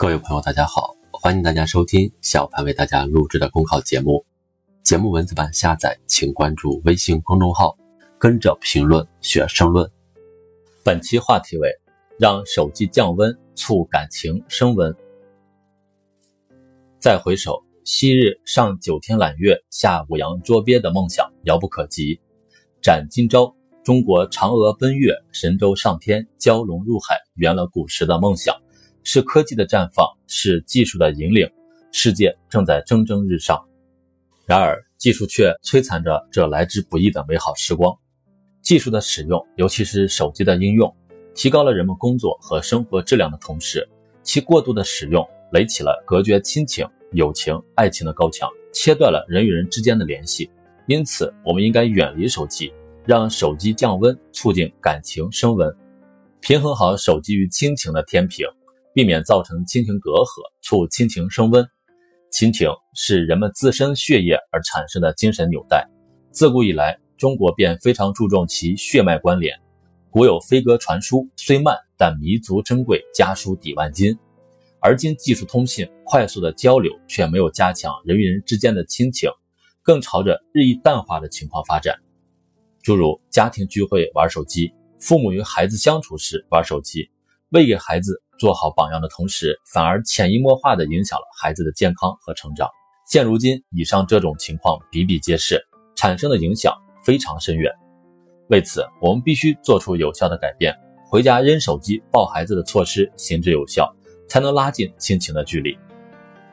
各位朋友，大家好，欢迎大家收听小潘为大家录制的公考节目。节目文字版下载，请关注微信公众号，跟着评论学申论。本期话题为：让手机降温，促感情升温。再回首，昔日上九天揽月，下五洋捉鳖的梦想遥不可及。斩今朝，中国嫦娥奔月，神舟上天，蛟龙入海，圆了古时的梦想。是科技的绽放，是技术的引领，世界正在蒸蒸日上。然而，技术却摧残着这来之不易的美好时光。技术的使用，尤其是手机的应用，提高了人们工作和生活质量的同时，其过度的使用垒起了隔绝亲情、友情、爱情的高墙，切断了人与人之间的联系。因此，我们应该远离手机，让手机降温，促进感情升温，平衡好手机与亲情的天平。避免造成亲情隔阂，促亲情升温。亲情是人们自身血液而产生的精神纽带，自古以来，中国便非常注重其血脉关联。古有飞鸽传书，虽慢，但弥足珍贵，家书抵万金。而今技术通信快速的交流，却没有加强人与人之间的亲情，更朝着日益淡化的情况发展。诸如家庭聚会玩手机，父母与孩子相处时玩手机，未给孩子。做好榜样的同时，反而潜移默化地影响了孩子的健康和成长。现如今，以上这种情况比比皆是，产生的影响非常深远。为此，我们必须做出有效的改变，回家扔手机抱孩子的措施行之有效，才能拉近亲情的距离，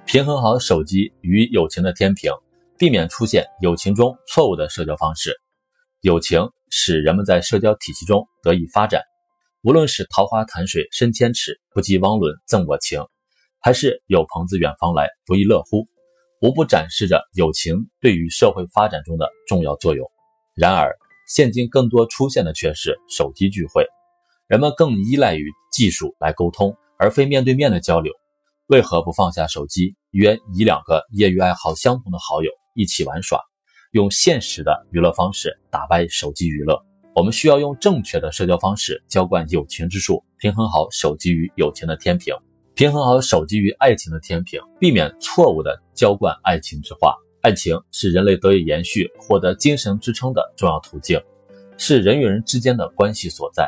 平衡好手机与友情的天平，避免出现友情中错误的社交方式。友情使人们在社交体系中得以发展。无论是桃花潭水深千尺，不及汪伦赠我情，还是有朋自远方来，不亦乐乎，无不展示着友情对于社会发展中的重要作用。然而，现今更多出现的却是手机聚会，人们更依赖于技术来沟通，而非面对面的交流。为何不放下手机，约一两个业余爱好相同的好友一起玩耍，用现实的娱乐方式打败手机娱乐？我们需要用正确的社交方式浇灌友情之树，平衡好手机与友情的天平，平衡好手机与爱情的天平，避免错误的浇灌爱情之花。爱情是人类得以延续、获得精神支撑的重要途径，是人与人之间的关系所在。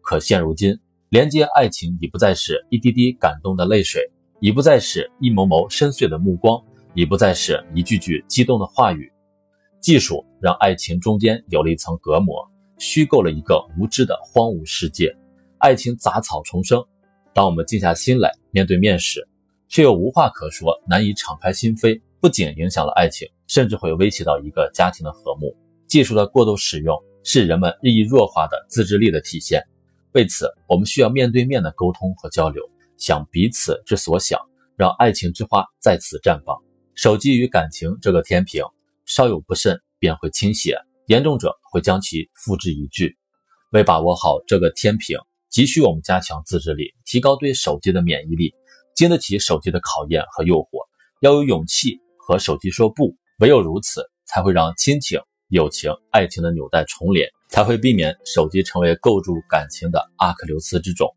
可现如今，连接爱情已不再是一滴滴感动的泪水，已不再是一眸眸深邃的目光，已不再是一句句激动的话语。技术让爱情中间有了一层隔膜。虚构了一个无知的荒芜世界，爱情杂草丛生。当我们静下心来面对面时，却又无话可说，难以敞开心扉。不仅影响了爱情，甚至会威胁到一个家庭的和睦。技术的过度使用是人们日益弱化的自制力的体现。为此，我们需要面对面的沟通和交流，想彼此之所想，让爱情之花再次绽放。手机与感情这个天平，稍有不慎便会倾斜。严重者会将其付之一炬。为把握好这个天平，急需我们加强自制力，提高对手机的免疫力，经得起手机的考验和诱惑。要有勇气和手机说不，唯有如此，才会让亲情、友情、爱情的纽带重连，才会避免手机成为构筑感情的阿克琉斯之种。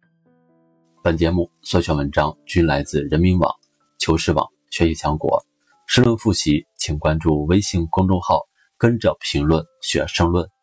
本节目所选文章均来自人民网、求是网、学习强国。申论复习，请关注微信公众号。跟着评论学申论。